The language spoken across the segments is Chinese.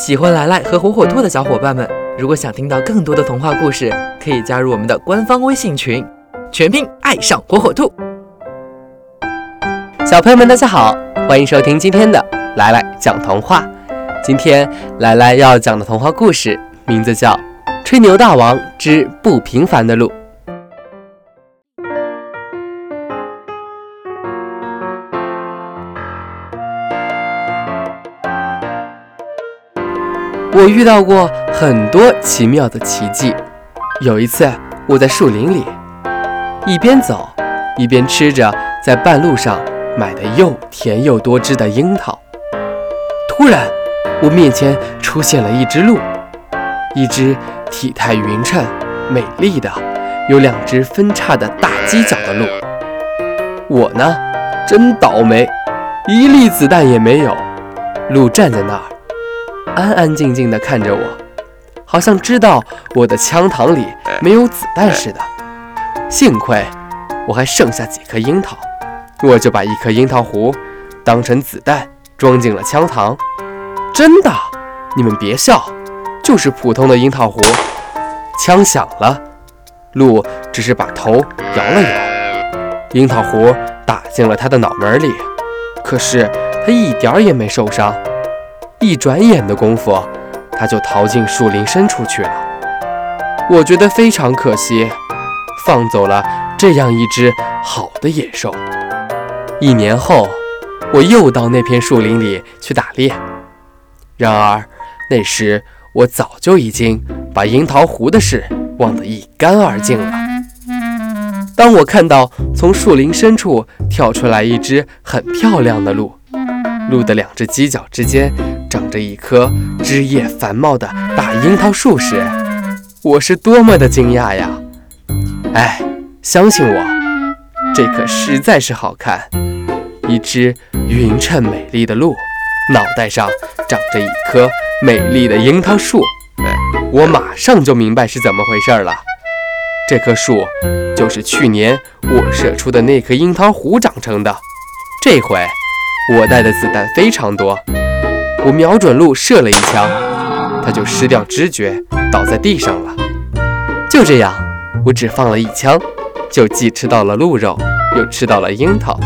喜欢来来和火火兔的小伙伴们，如果想听到更多的童话故事，可以加入我们的官方微信群，全拼爱上火火兔。小朋友们，大家好，欢迎收听今天的来来讲童话。今天来来要讲的童话故事名字叫《吹牛大王之不平凡的路》。我遇到过很多奇妙的奇迹。有一次，我在树林里一边走，一边吃着在半路上买的又甜又多汁的樱桃。突然，我面前出现了一只鹿，一只体态匀称、美丽的、有两只分叉的大犄角的鹿。我呢，真倒霉，一粒子弹也没有。鹿站在那儿。安安静静地看着我，好像知道我的枪膛里没有子弹似的。幸亏我还剩下几颗樱桃，我就把一颗樱桃核当成子弹装进了枪膛。真的，你们别笑，就是普通的樱桃核。枪响了，鹿只是把头摇了摇，樱桃核打进了他的脑门里，可是他一点也没受伤。一转眼的功夫，他就逃进树林深处去了。我觉得非常可惜，放走了这样一只好的野兽。一年后，我又到那片树林里去打猎，然而那时我早就已经把樱桃湖的事忘得一干二净了。当我看到从树林深处跳出来一只很漂亮的鹿，鹿的两只犄角之间。长着一棵枝叶繁茂的大樱桃树时，我是多么的惊讶呀！哎，相信我，这可实在是好看。一只匀称美丽的鹿，脑袋上长着一棵美丽的樱桃树，我马上就明白是怎么回事了。这棵树就是去年我射出的那颗樱桃核长成的。这回我带的子弹非常多。我瞄准鹿射了一枪，它就失掉知觉，倒在地上了。就这样，我只放了一枪，就既吃到了鹿肉，又吃到了樱桃，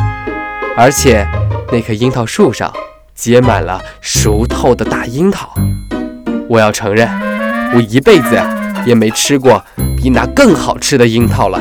而且那棵樱桃树上结满了熟透的大樱桃。我要承认，我一辈子也没吃过比那更好吃的樱桃了。